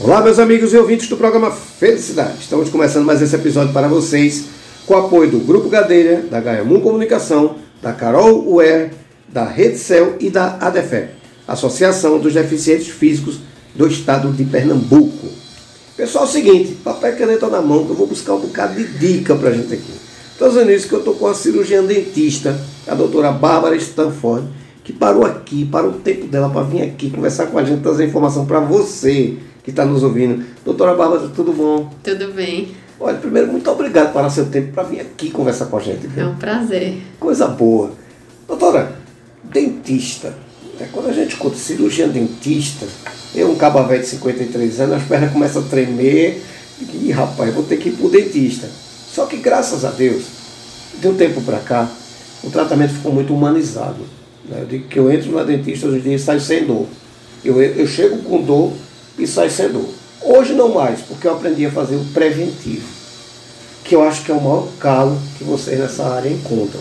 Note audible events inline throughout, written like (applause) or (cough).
Olá, meus amigos e ouvintes do programa Felicidade. Estamos começando mais esse episódio para vocês com o apoio do Grupo Gadeira, da Gaiamum Comunicação, da Carol Uer, da Rede Cel e da ADEFE, Associação dos Deficientes Físicos do Estado de Pernambuco. Pessoal, é o seguinte, papel e caneta na mão que eu vou buscar um bocado de dica para a gente aqui. Estou dizendo isso que eu estou com a cirurgiã dentista, a doutora Bárbara Stanford, que parou aqui, parou o tempo dela para vir aqui conversar com a gente, trazer informação para você que está nos ouvindo. Doutora Bárbara, tudo bom? Tudo bem. Olha, primeiro, muito obrigado por parar seu tempo para vir aqui conversar com a gente. Viu? É um prazer. Coisa boa. Doutora, dentista. Né? Quando a gente conta cirurgião dentista, eu, um velho de 53 anos, as pernas começam a tremer. E, rapaz, vou ter que ir para o dentista. Só que, graças a Deus, de um tempo para cá, o tratamento ficou muito humanizado. Né? Eu digo que eu entro na dentista hoje em dia e saio sem dor. Eu, eu chego com dor e saio sem dor. Hoje não mais, porque eu aprendi a fazer o preventivo, que eu acho que é o maior calo que vocês nessa área encontram.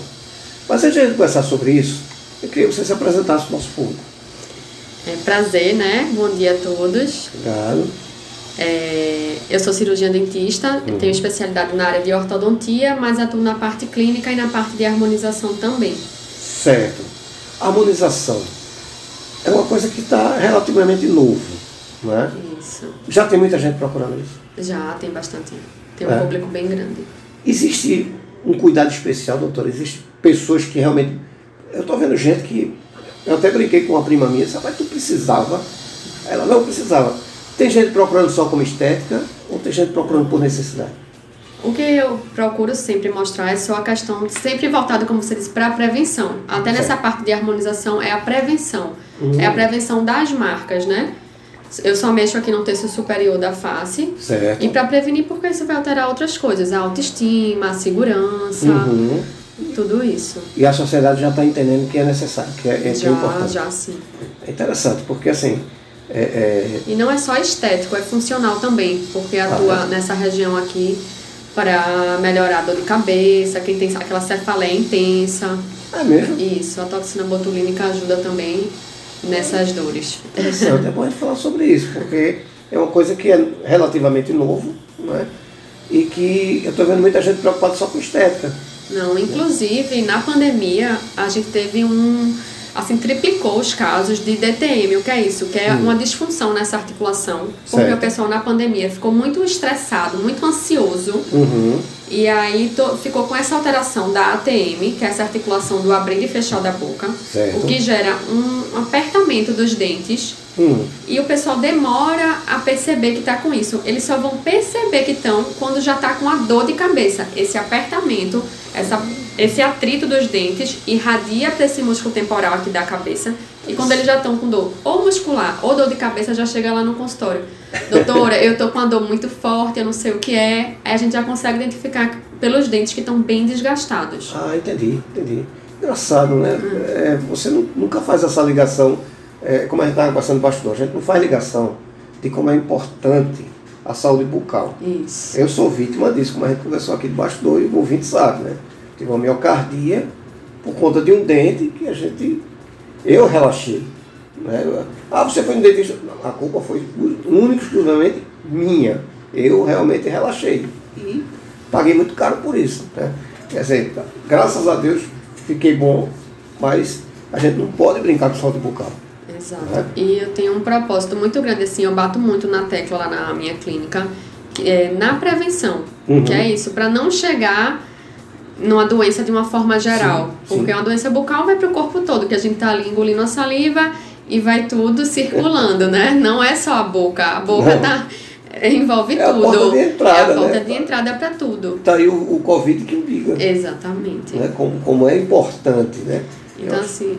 Mas antes de a gente conversar sobre isso, eu queria que você se apresentasse para o nosso público. É prazer, né? Bom dia a todos. Obrigado. É, eu sou cirurgiã dentista, uhum. tenho especialidade na área de ortodontia, mas atuo na parte clínica e na parte de harmonização também. Certo. harmonização é uma coisa que está relativamente novo, não é? Isso. Já tem muita gente procurando isso? Já, tem bastante. Tem um é. público bem grande. Existe um cuidado especial, doutora? Existem pessoas que realmente. Eu estou vendo gente que. Eu até brinquei com uma prima minha, disse, mas tu precisava. Ela não precisava tem gente procurando só como estética ou tem gente procurando por necessidade? O que eu procuro sempre mostrar é só a questão, sempre voltada, como você disse, para a prevenção. Até certo. nessa parte de harmonização é a prevenção. Uhum. É a prevenção das marcas, né? Eu só mexo aqui no terço superior da face. Certo. E para prevenir, porque isso vai alterar outras coisas. A autoestima, a segurança, uhum. tudo isso. E a sociedade já está entendendo que é necessário, que é, é, já, que é importante. Já, sim. É interessante, porque assim, é, é... E não é só estético, é funcional também, porque atua ah, é? nessa região aqui para melhorar a dor de cabeça, quem tem aquela cefaleia intensa. É mesmo? Isso, a toxina botulínica ajuda também nessas dores. Interessante, é bom a gente falar sobre isso, porque é uma coisa que é relativamente novo, né? E que eu estou vendo muita gente preocupada só com estética. Não, inclusive na pandemia a gente teve um assim, triplicou os casos de DTM. O que é isso? Que é hum. uma disfunção nessa articulação. Porque certo. o pessoal na pandemia ficou muito estressado, muito ansioso. Uhum. E aí to, ficou com essa alteração da ATM, que é essa articulação do abrir e fechar da boca. Certo. O que gera um apertamento dos dentes. Hum. E o pessoal demora a perceber que está com isso. Eles só vão perceber que estão quando já está com a dor de cabeça. Esse apertamento, essa esse atrito dos dentes irradia para esse músculo temporal aqui da cabeça. E quando eles já estão com dor ou muscular ou dor de cabeça, já chega lá no consultório. Doutora, eu tô com uma dor muito forte, eu não sei o que é. Aí a gente já consegue identificar pelos dentes que estão bem desgastados. Ah, entendi, entendi. Engraçado, né? Hum. É, você nunca faz essa ligação, é, como a gente estava passando bastidor, a gente não faz ligação de como é importante a saúde bucal. Isso. Eu sou vítima disso, como a gente conversou aqui de bastidor e o ouvinte sabe, né? Tive uma miocardia por conta de um dente que a gente. Eu relaxei. Né? Ah, você foi no dentista. A culpa foi única exclusivamente minha. Eu realmente relaxei. E paguei muito caro por isso. Né? Quer dizer, graças a Deus fiquei bom, mas a gente não pode brincar com saúde bucal. Exato. Né? E eu tenho um propósito muito grande, assim, eu bato muito na tecla lá na minha clínica, é na prevenção. Uhum. Que é isso, para não chegar numa doença de uma forma geral. Sim, porque sim. uma doença bucal vai para o corpo todo, que a gente está ali engolindo a saliva e vai tudo circulando, né? Não é só a boca. A boca Não. tá envolve é tudo. A porta de entrada, é a porta né? de entrada para tudo. Tá aí o, o Covid que liga. Exatamente. Né? Como, como é importante, né? Então, assim,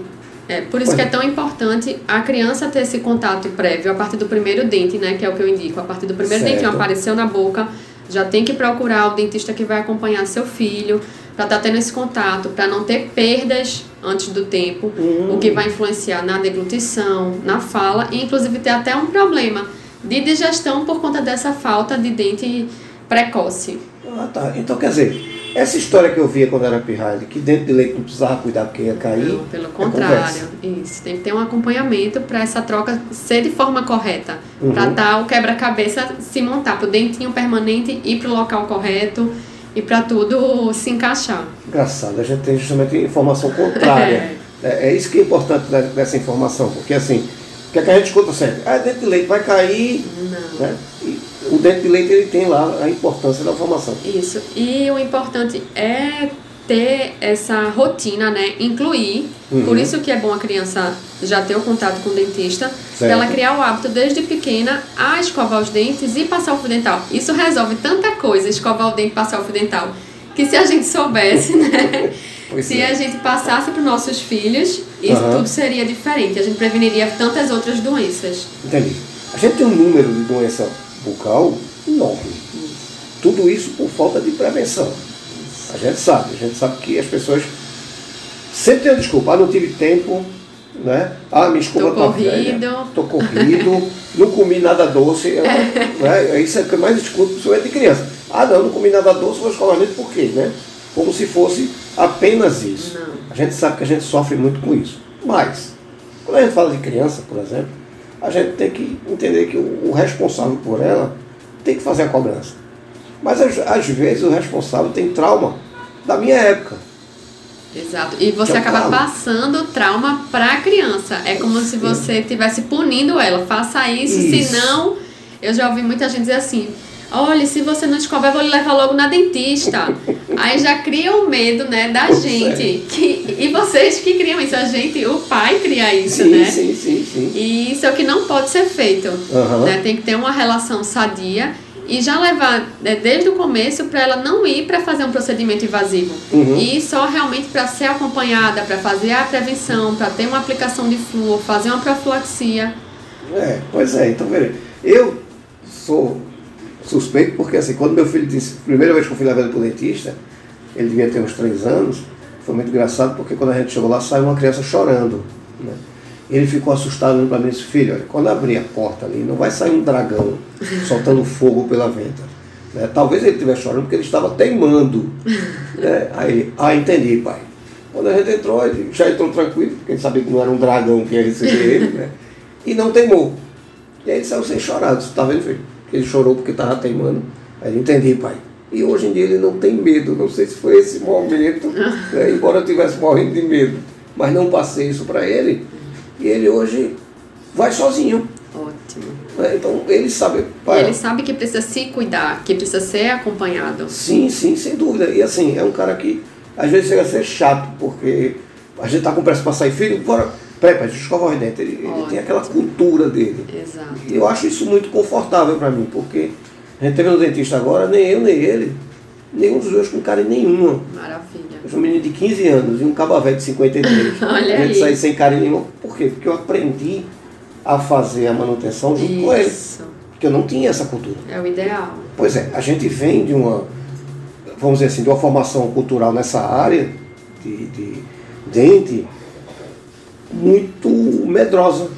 é por isso que é tão importante a criança ter esse contato prévio a partir do primeiro dente, né? Que é o que eu indico. A partir do primeiro certo. dentinho apareceu na boca, já tem que procurar o dentista que vai acompanhar seu filho para estar tá tendo esse contato, para não ter perdas antes do tempo, o que vai influenciar na deglutição, na fala e inclusive ter até um problema de digestão por conta dessa falta de dente precoce. Ah, tá. Então quer dizer, Essa história que eu via quando era pirralho, que dentro de leite não precisava cuidar porque ia cair. Não, pelo é contrário. Isso. Tem que ter um acompanhamento para essa troca ser de forma correta. Uhum. Para tal quebra-cabeça se montar, para o dentinho permanente ir para o local correto e para tudo se encaixar. Engraçado, a gente tem justamente informação contrária. (laughs) é. é, isso que é importante dessa informação, porque assim, o que, é que a gente escuta sempre? Ah, dente de leite vai cair. Não. Né? o dente de leite ele tem lá a importância da formação. Isso. E o importante é ter essa rotina, né? Incluir. Uhum. Por isso que é bom a criança já ter o contato com o dentista, para ela criar o hábito desde pequena a escovar os dentes e passar o fio dental. Isso resolve tanta coisa, escovar o dente e passar o fio dental, que se a gente soubesse, né? (laughs) Pois se é. a gente passasse para os nossos filhos, isso uhum. tudo seria diferente. A gente preveniria tantas outras doenças. Entendi. A gente tem um número de doença bucal enorme. Tudo isso por falta de prevenção. A gente sabe, a gente sabe que as pessoas sempre têm a desculpa, ah, não tive tempo, né? Ah, minha escova está velha, tô corrido, (laughs) não comi nada doce. Eu, né? Isso é o que mais escuto, principalmente de criança. Ah, não, não comi nada doce, vou escovar dentro por quê, né? Como se fosse apenas isso. Não. A gente sabe que a gente sofre muito com isso. Mas, quando a gente fala de criança, por exemplo, a gente tem que entender que o, responsável por ela tem que fazer a cobrança. Mas às, vezes o responsável tem trauma da minha época. Exato. E você é acaba trauma. passando trauma para a criança. É como se você estivesse punindo ela. Faça isso, isso, senão. Eu já ouvi muita gente dizer assim: olha, se você não descobre, eu vou lhe levar logo na dentista. (laughs) Aí já cria o um medo, né, da gente. Que, e vocês que criam isso, a gente, o pai cria isso, sim, né? Sim, sim, sim. E isso é o que não pode ser feito. Uhum. Né? Tem que ter uma relação sadia e já levar né, desde o começo para ela não ir para fazer um procedimento invasivo uhum. e só realmente para ser acompanhada, para fazer a prevenção, para ter uma aplicação de flúor, fazer uma profilaxia. É, pois é, então veja, eu sou suspeito porque assim, quando meu filho disse, primeira vez que eu fui levar ele para o dentista, ele devia ter uns três anos, foi muito engraçado porque quando a gente chegou lá saiu uma criança chorando. Né? Ele ficou assustado olhando para mim e disse, filho, olha, quando abrir a porta ali, não vai sair um dragão soltando (laughs) fogo pela venta. Né? Talvez ele estivesse chorando porque ele estava teimando. (laughs) Né? Aí ele, ah, entendi, pai. Quando a gente entrou, ele já entrou tranquilo, porque ele sabia que não era um dragão que ia receber ele, né? E não teimou. E aí ele saiu sem chorar. Disse, tá vendo, filho? Ele chorou porque estava teimando. Aí ele, entendi, pai. E hoje em dia ele não tem medo. Não sei se foi esse momento, (laughs) né? embora eu estivesse morrendo de medo. Mas não passei isso para ele. E ele hoje vai sozinho. Ótimo. É, então ele sabe. Pai, ele sabe que precisa se cuidar, que precisa ser acompanhado. Sim, sim, sem dúvida. E assim, é um cara que às vezes chega a ser chato, porque a gente está com pressa para sair, filho, bora a gente escova os dentes. Ele, ele, tem aquela cultura dele. Exato. E eu acho isso muito confortável para mim, porque a gente teve no dentista agora, nem eu, nem ele, nenhum dos dois com carinho nenhuma. Maravilha. Eu sou um menino de 15 anos e um cabo velho de 53. (laughs) Olha a gente aí. sai sem carinho nenhum. Por quê? Porque eu aprendi a fazer a manutenção junto isso. com ele. Porque eu não tinha essa cultura. É o ideal. Pois é, a gente vem de uma, vamos dizer assim, de uma formação cultural nessa área de, de dente muito medrosa.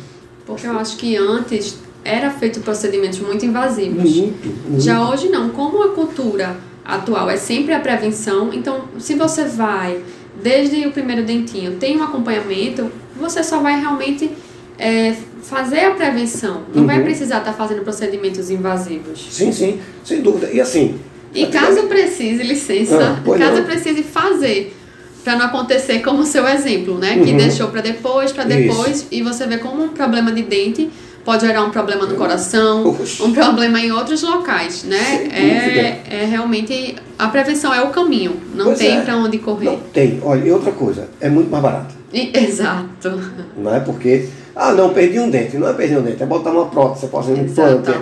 Porque eu acho que antes era feito procedimentos muito invasivos. Muito, muito. Já hoje não. Como a cultura atual é sempre a prevenção, então se você vai desde o primeiro dentinho, tem um acompanhamento, você só vai realmente é, fazer a prevenção. Não uhum. vai precisar estar tá fazendo procedimentos invasivos. Sim, sim, sem dúvida. E assim. E caso precise, licença, ah, caso não. precise fazer para não acontecer como o seu exemplo, né? Que uhum. deixou para depois, para depois, Isso. e você vê como um problema de dente pode gerar um problema no coração, um problema em outros locais, né? É, é realmente a prevenção é o caminho, não pois tem é. para onde correr. Não tem. Olha, e outra coisa, é muito mais barato. (laughs) Exato. Não é porque ah, não, perdi um dente. Não é perder um dente, é botar uma prótese, você pode fazer um implante.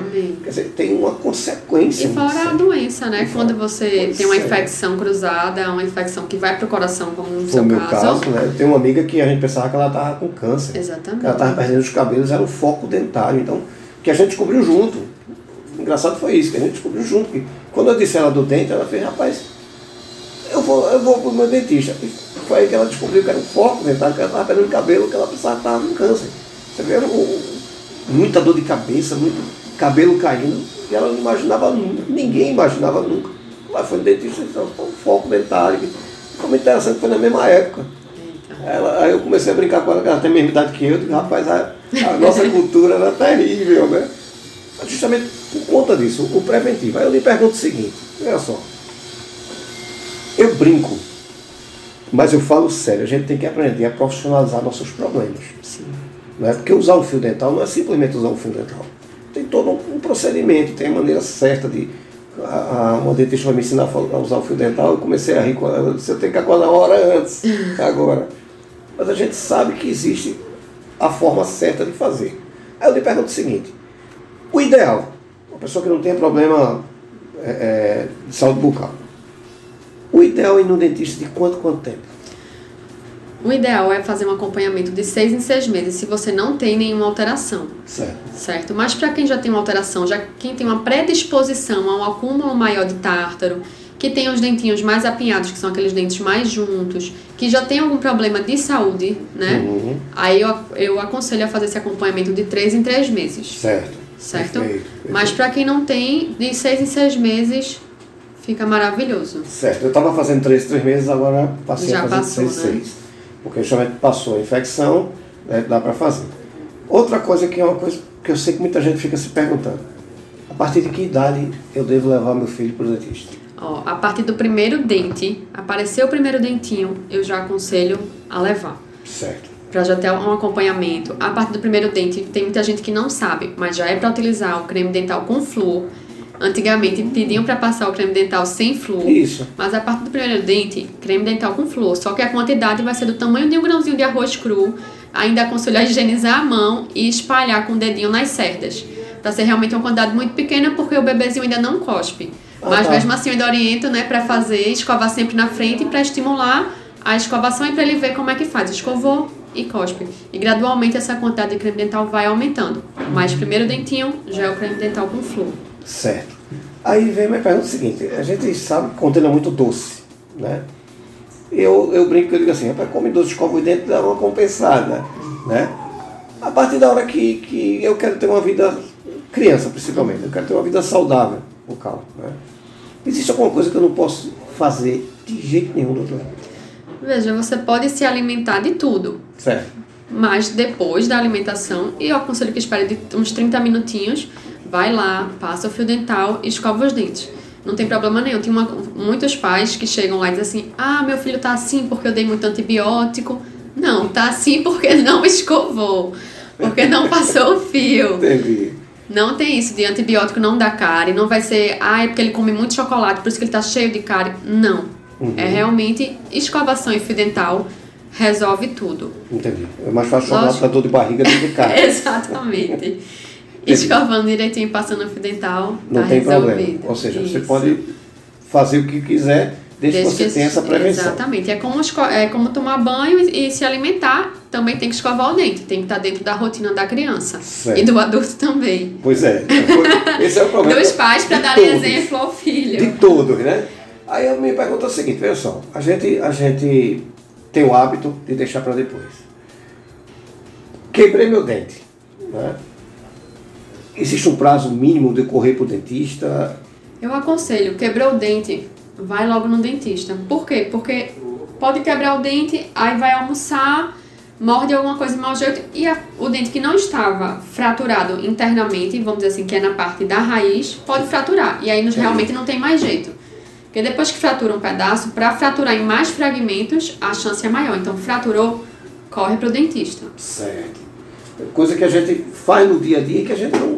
Quer dizer, tem uma consequência. E fora a doença, né? Quando você tem uma é. infecção cruzada, uma infecção que vai para o coração, como no Foi seu meu caso. caso né? Eu tenho uma amiga que a gente pensava que ela estava com câncer. Exatamente. Ela estava perdendo os cabelos, era o foco dentário. Então, que a gente descobriu junto. O engraçado foi isso, que a gente descobriu junto. Que quando eu disse ela do dente, ela fez, rapaz, eu vou, eu vou pro meu dentista. Foi aí que ela descobriu que era um foco dentário, que ela estava perdendo cabelo, que ela que estava com câncer. Você vê muita dor de cabeça, muito cabelo caindo, e ela não imaginava nunca, ninguém imaginava nunca Lá foi no dentista, então, um foco dentário. Foi muito interessante, foi na mesma época. Ela, aí eu comecei a brincar com ela, que ela tem a mesma idade que eu, digo, rapaz, a, a nossa (laughs) cultura era terrível, né? Mas justamente por conta disso, o preventivo. Aí eu lhe pergunto o seguinte, olha só. Eu brinco, mas eu falo sério, a gente tem que aprender a profissionalizar nossos problemas. Sim. Não é? Porque usar o fio dental não é simplesmente usar o fio dental. Tem todo um procedimento, tem a maneira certa de. A, a, uma dentista vai me ensinar a usar o fio dental, eu comecei a rir com ela, você tem que acordar uma hora antes, (laughs) agora. Mas a gente sabe que existe a forma certa de fazer. Aí eu lhe pergunto o seguinte: o ideal, uma pessoa que não tem problema é, é, de saúde bucal, o ideal é ir no dentista de quanto quanto tempo? O ideal é fazer um acompanhamento de seis em seis meses, se você não tem nenhuma alteração. Certo. Certo? Mas para quem já tem uma alteração, já quem tem uma predisposição a um acúmulo maior de tártaro, que tem os dentinhos mais apinhados, que são aqueles dentes mais juntos, que já tem algum problema de saúde, né? Uhum. Aí eu, eu aconselho a fazer esse acompanhamento de três em três meses. Certo. Certo? Perfeito, perfeito. Mas para quem não tem, de seis em seis meses, fica maravilhoso. Certo. Eu estava fazendo três, três meses, agora passei já a fazer passou, seis, né? seis. Porque justamente passou a infecção, né, dá para fazer. Outra coisa que é uma coisa que eu sei que muita gente fica se perguntando. A partir de que idade eu devo levar meu filho para o dentista? Ó, a partir do primeiro dente, apareceu o primeiro dentinho, eu já aconselho a levar. Certo. Para já ter um acompanhamento. A partir do primeiro dente, tem muita gente que não sabe, mas já é para utilizar o creme dental com flúor. Antigamente pediam para passar o creme dental sem flúor. Isso. Mas a partir do primeiro dente, creme dental com flúor. Só que a quantidade vai ser do tamanho de um grãozinho de arroz cru. Ainda aconselho a higienizar a mão e espalhar com o dedinho nas cerdas. Para ser realmente uma quantidade muito pequena, porque o bebezinho ainda não cospe. Ah, Mas tá. mesmo assim eu ainda oriento, né, para fazer, escovar sempre na frente para estimular a escovação e para ele ver como é que faz. Escovou e cospe. E gradualmente essa quantidade de creme dental vai aumentando. Mas primeiro dentinho já é o creme dental com flúor. Certo. Aí vem minha pergunta seguinte, a gente sabe que contém muito doce, né? Eu, eu brinco que eu digo assim, para come doce, escova o dente, dá uma compensada, né? A partir da hora que, que eu quero ter uma vida, criança principalmente, eu quero ter uma vida saudável, bucal, né? Existe alguma coisa que eu não posso fazer de jeito nenhum, doutor? Veja, você pode se alimentar de tudo. Certo. Mas depois da alimentação, e eu aconselho que espere de uns 30 minutinhos, vai lá, passa o fio dental e escova os dentes. Não tem problema nenhum. Tem uma, muitos pais que chegam lá e dizem assim: ah, meu filho tá assim porque eu dei muito antibiótico. Não, tá assim porque não escovou, porque não passou o fio. Entendi. Não tem isso de antibiótico não dá cárie, não vai ser, ah, é porque ele come muito chocolate, por isso que ele tá cheio de cárie. Não. Uhum. É realmente escovação e fio dental resolve tudo. Entendi. É mais fácil chocolate para dor de barriga do que (laughs) cárie. Exatamente. Escovando direitinho, passando o fio dental, não tá tem resolvido. problema. Ou seja, isso. você pode fazer o que quiser desde, desde que você tenha essa prevenção. Exatamente. É como, é como tomar banho e, e, se alimentar, também tem que escovar o dente. Tem que estar dentro da rotina da criança. Certo. E do adulto também. Pois é. Esse é o problema. Dos pais para dar exemplo ao filho. De todos, né? Aí eu me pergunto o seguinte, veja só, a gente, a gente tem o hábito de deixar para depois. Quebrei meu dente. Né? Existe um prazo mínimo de correr para o dentista? Eu aconselho, quebrou o dente, vai logo no dentista. Por quê? Porque pode quebrar o dente, aí vai almoçar, morde alguma coisa de mau jeito e a, o dente que não estava fraturado internamente, vamos dizer assim, que é na parte da raiz, pode fraturar. E aí nos, realmente não tem mais jeito. Porque depois que fratura um pedaço, para fraturar em mais fragmentos, a chance é maior. Então, fraturou, corre para o dentista. Certo. Coisa que a gente faz no dia a dia que a gente não,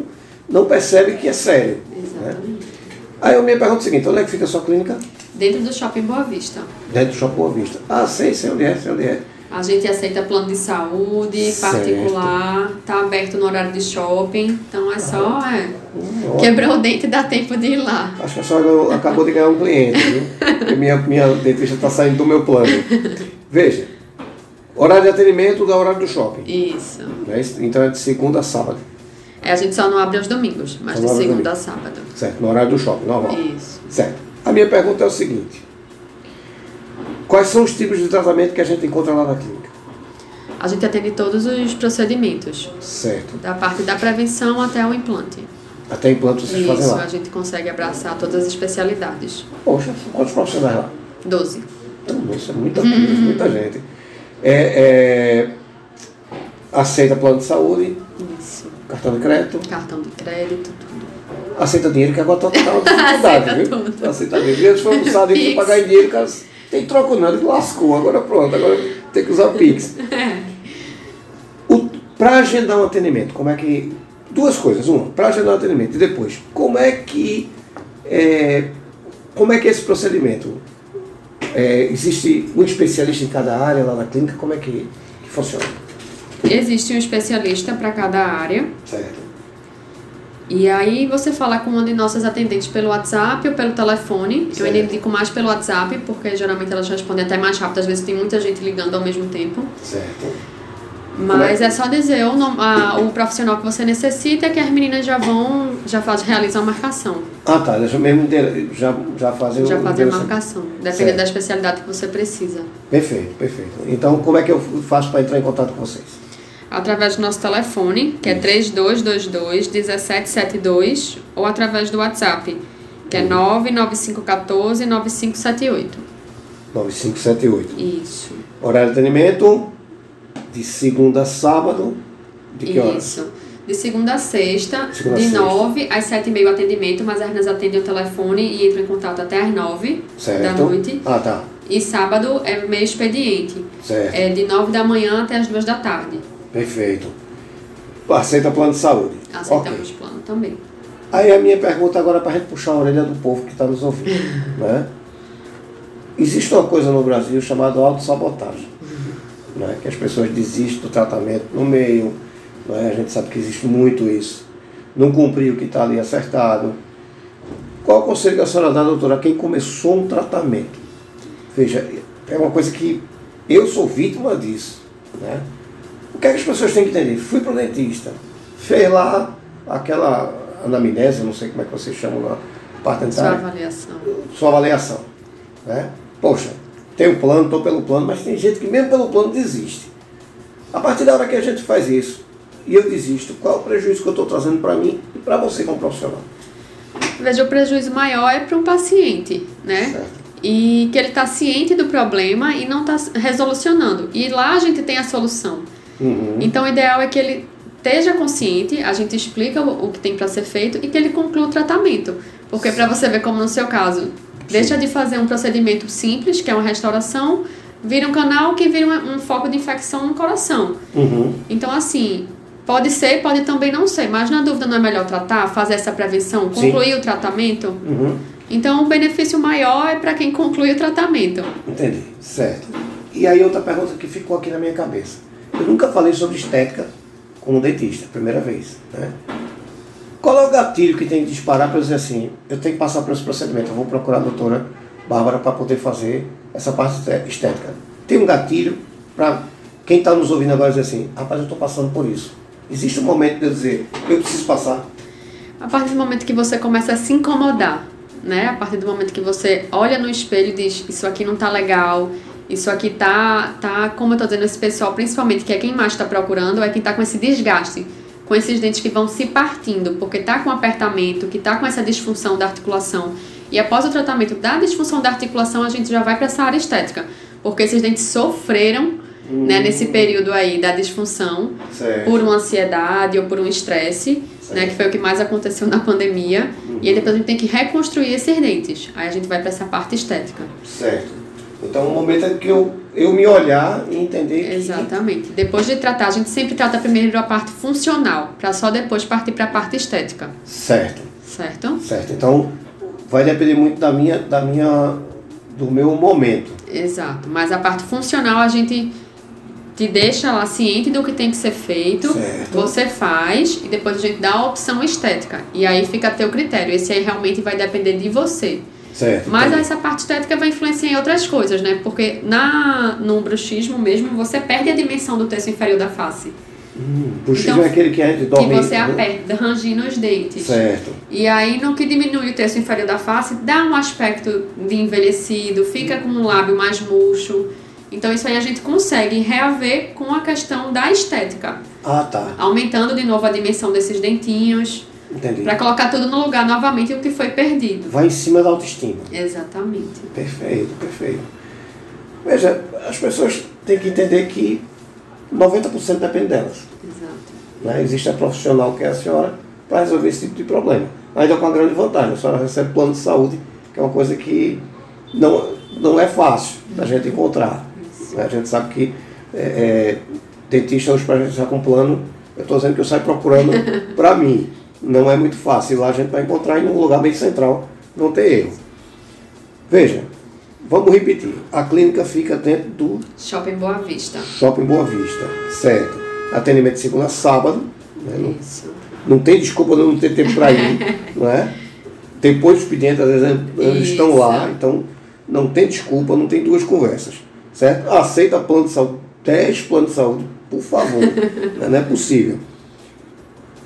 não percebe que é sério. Né? Exatamente. Aí eu me pergunto o seguinte, onde é que fica a sua clínica? Dentro do Shopping Boa Vista. Dentro do Shopping Boa Vista. Ah, sei, sei onde é, sei onde é. A gente aceita plano de saúde, certo. particular, tá aberto no horário de shopping, então é só, ah, é, hum, quebrou o dente dá tempo de ir lá. Acho que a senhora acabou de ganhar um cliente, viu? minha, minha dentista está saindo do meu plano. Veja, horário de atendimento da horário do shopping. Isso. Né? Então é de segunda a sábado. É, a gente só não abre aos domingos, mas só de segunda a sábado. Certo, no horário do shopping, normal. Isso. Certo. A minha pergunta é o seguinte. Quais são os tipos de tratamento que a gente encontra lá na clínica? A gente atende todos os procedimentos. Certo. Da parte da prevenção até o implante. Até implante vocês fazem Isso, lá. a gente consegue abraçar todas as especialidades. Poxa, quantos profissionais lá? 12. Então, Isso é muita coisa, (laughs) muita gente. É, é, aceita plano de saúde, Isso. Cartão de crédito, Cartão de crédito, tudo. aceita dinheiro, que agora está tá (laughs) uma dificuldade, viu? tudo. Aceita dinheiro. Eles foram Pix. pagar em dinheiro, cara, tem troco não, ele lascou, agora pronto, agora tem que usar o Pix. (laughs) Para agendar um atendimento, como é que. Duas coisas. Uma, para agendar um atendimento. E depois, como é que. É, como é que é esse procedimento? É, existe um especialista em cada área lá na clínica? Como é que, que funciona? Existe um especialista para cada área. Certo. E aí você fala com uma de nossas atendentes pelo WhatsApp ou pelo telefone. Eu Certo. ainda indico mais pelo WhatsApp, porque geralmente elas respondem até mais rápido. Às vezes tem muita gente ligando ao mesmo tempo. Certo. Mas é só dizer o, nome- a- o profissional que você necessita que as meninas já vão, já faz, realizam a marcação. Ah, tá. Já, mesmo já, já fazem Já fazem a marcação, dependendo Certo. da especialidade que você precisa. Perfeito, perfeito. Então, como é que eu faço para entrar em contato com vocês? Através do nosso telefone, que é 3222-1772, ou através do WhatsApp, que é 99514-9578. 9578. Isso. Horário de atendimento de segunda a sábado. De que horas? Isso. De segunda a sexta, Segunda a de sexta. 9 às 7 e meia o atendimento, mas elas atendem o telefone e entram em contato até às 9 Certo. da noite. Ah, tá. E sábado é meio expediente. Certo. É de 9 da manhã até as 2 da tarde. Perfeito. Aceita plano de saúde. Aceitamos Ok. plano também. Aí a minha pergunta agora é para a gente puxar a orelha do povo que está nos ouvindo. (laughs) né? Existe uma coisa no Brasil chamada autossabotagem. Né? Que as pessoas desistem do tratamento no meio. Né? A gente sabe que existe muito isso. Não cumprir o que está ali acertado. Qual o conselho que a senhora dá, doutora, a quem começou um tratamento? Veja, é uma coisa que eu sou vítima disso. Né? O que, é que as pessoas têm que entender? Fui para o dentista, fez lá aquela anamnese, não sei como é que vocês chamam lá, parte Sua dentária, avaliação. sua avaliação. Né? Poxa, tem um plano, estou pelo plano, mas tem gente que mesmo pelo plano desiste. A partir da hora que a gente faz isso e eu desisto, qual é o prejuízo que eu estou trazendo para mim e para você como profissional? Veja, o prejuízo maior é para um paciente, né? Certo. E que ele está ciente do problema e não está resolucionando. E lá a gente tem a solução. Uhum. Então, o ideal é que ele esteja consciente, a gente explica o, o que tem para ser feito e que ele conclua o tratamento. Porque, para você ver como no seu caso, deixa de fazer um procedimento simples, que é uma restauração, vira um canal que vira uma- um foco de infecção no coração. Uhum. Então, assim, pode ser, pode também não ser, mas na dúvida não é melhor tratar, fazer essa prevenção, Sim. concluir o tratamento? Uhum. Então, o benefício maior é para quem conclui o tratamento. Entendi, certo. E aí outra pergunta que ficou aqui na minha cabeça. Eu nunca falei sobre estética com um dentista, primeira vez. Né? Qual é o gatilho que tem que disparar para dizer assim, eu tenho que passar por esse procedimento, eu vou procurar a doutora Bárbara para poder fazer essa parte esté- estética. Tem um gatilho para quem está nos ouvindo agora dizer assim, rapaz, eu estou passando por isso. Existe um momento de eu dizer, eu preciso passar. A partir do momento que você começa a se incomodar, né? A partir do momento que você olha no espelho e diz, isso aqui não tá legal, isso aqui tá, tá, como eu tô dizendo, esse pessoal, principalmente, que é quem mais está procurando, é quem tá com esse desgaste, com esses dentes que vão se partindo, porque tá com apertamento, que tá com essa disfunção da articulação. E após o tratamento da disfunção da articulação, a gente já vai para essa área estética, porque esses dentes sofreram, né, nesse período aí da disfunção, Certo. por uma ansiedade ou por um estresse, né, que foi o que mais aconteceu na pandemia. E aí depois a gente tem que reconstruir esses dentes. Aí a gente vai para essa parte estética. Certo. Então o momento é que eu, eu me olhar e entender que Exatamente. Depois de tratar, a gente sempre trata primeiro a parte funcional, para só depois partir para a parte estética, Certo, certo? certo. Então vai depender muito da minha, da minha, do meu momento. Exato. Mas a parte funcional a gente te deixa lá ciente do que tem que ser feito, Certo. você faz e depois a gente dá a opção estética. E aí fica a teu critério. Esse aí realmente vai depender de você. Certo. Mas essa parte estética vai influenciar em outras coisas, né? Porque na, no bruxismo mesmo, você perde a dimensão do terço inferior da face. Hum, bruxismo Então, é aquele que a gente dorme. que você né? aperta, rangindo os dentes. Certo. E aí, no que diminui o terço inferior da face, dá um aspecto de envelhecido, fica com um lábio mais murcho. Então, isso aí a gente consegue reaver com a questão da estética. Ah, tá. Aumentando de novo a dimensão desses dentinhos, Entendi. Para colocar tudo no lugar novamente o que foi perdido. Vai em cima da autoestima. Exatamente. Perfeito, perfeito. Veja, as pessoas têm que entender que 90% depende delas. Exato. Né? Existe a profissional que é a senhora para resolver esse tipo de problema. Ainda com a grande vantagem, a senhora recebe plano de saúde, que é uma coisa que não, não é fácil da gente encontrar. Né? A gente sabe que é, é, dentista hoje para gente com plano, eu estou dizendo que eu saio procurando (laughs) para mim. Não é muito fácil. Lá a gente vai encontrar em um lugar bem central, não tem erro. Veja, vamos repetir. A clínica fica dentro do Shopping Boa Vista. Shopping Boa Vista, certo? Atendimento de segunda a sábado, né? não, Isso. não tem desculpa de não ter tempo para ir, (laughs) não é? Depois dos expediente, às vezes eles estão Isso. lá, então não tem desculpa, não tem duas conversas, certo? Aceita plano de saúde, 10 planos de saúde, por favor, (laughs) não é possível.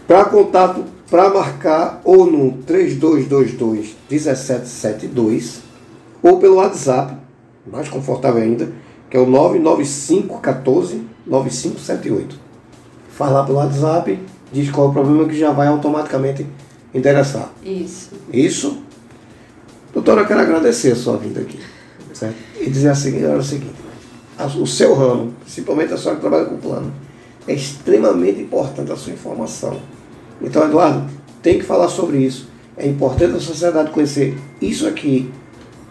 Para contato, para marcar, ou no 3222 1772, ou pelo WhatsApp, mais confortável ainda, que é o 995 14 9578. Faz lá pelo WhatsApp, diz qual é o problema que já vai automaticamente endereçar. Isso. Isso. Doutora, eu quero agradecer a sua vinda aqui. Certo? E dizer a seguinte, o seguinte, a- o seu ramo, principalmente a senhora que trabalha com plano, é extremamente importante a sua informação. Então, Eduardo, tem que falar sobre isso. É importante a sociedade conhecer isso aqui.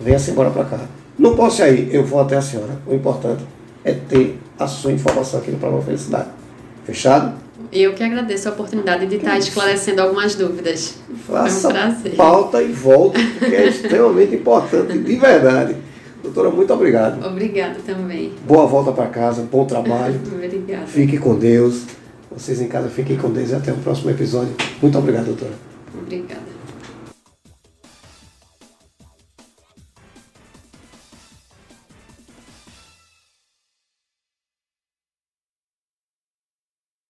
Venha-se embora para cá. Não posso ir aí, eu vou até a senhora. O importante é ter a sua informação aqui no programa Felicidade. Fechado? Eu que agradeço a oportunidade de estar isso. esclarecendo algumas dúvidas. Faça Foi um prazer. pauta e volte, porque é extremamente importante, de verdade. Doutora, muito obrigado. Obrigada também. Boa volta para casa, bom trabalho. (laughs) Obrigada. Fique com Deus. Vocês em casa fiquem com Deus e até o próximo episódio. Muito obrigado, doutora.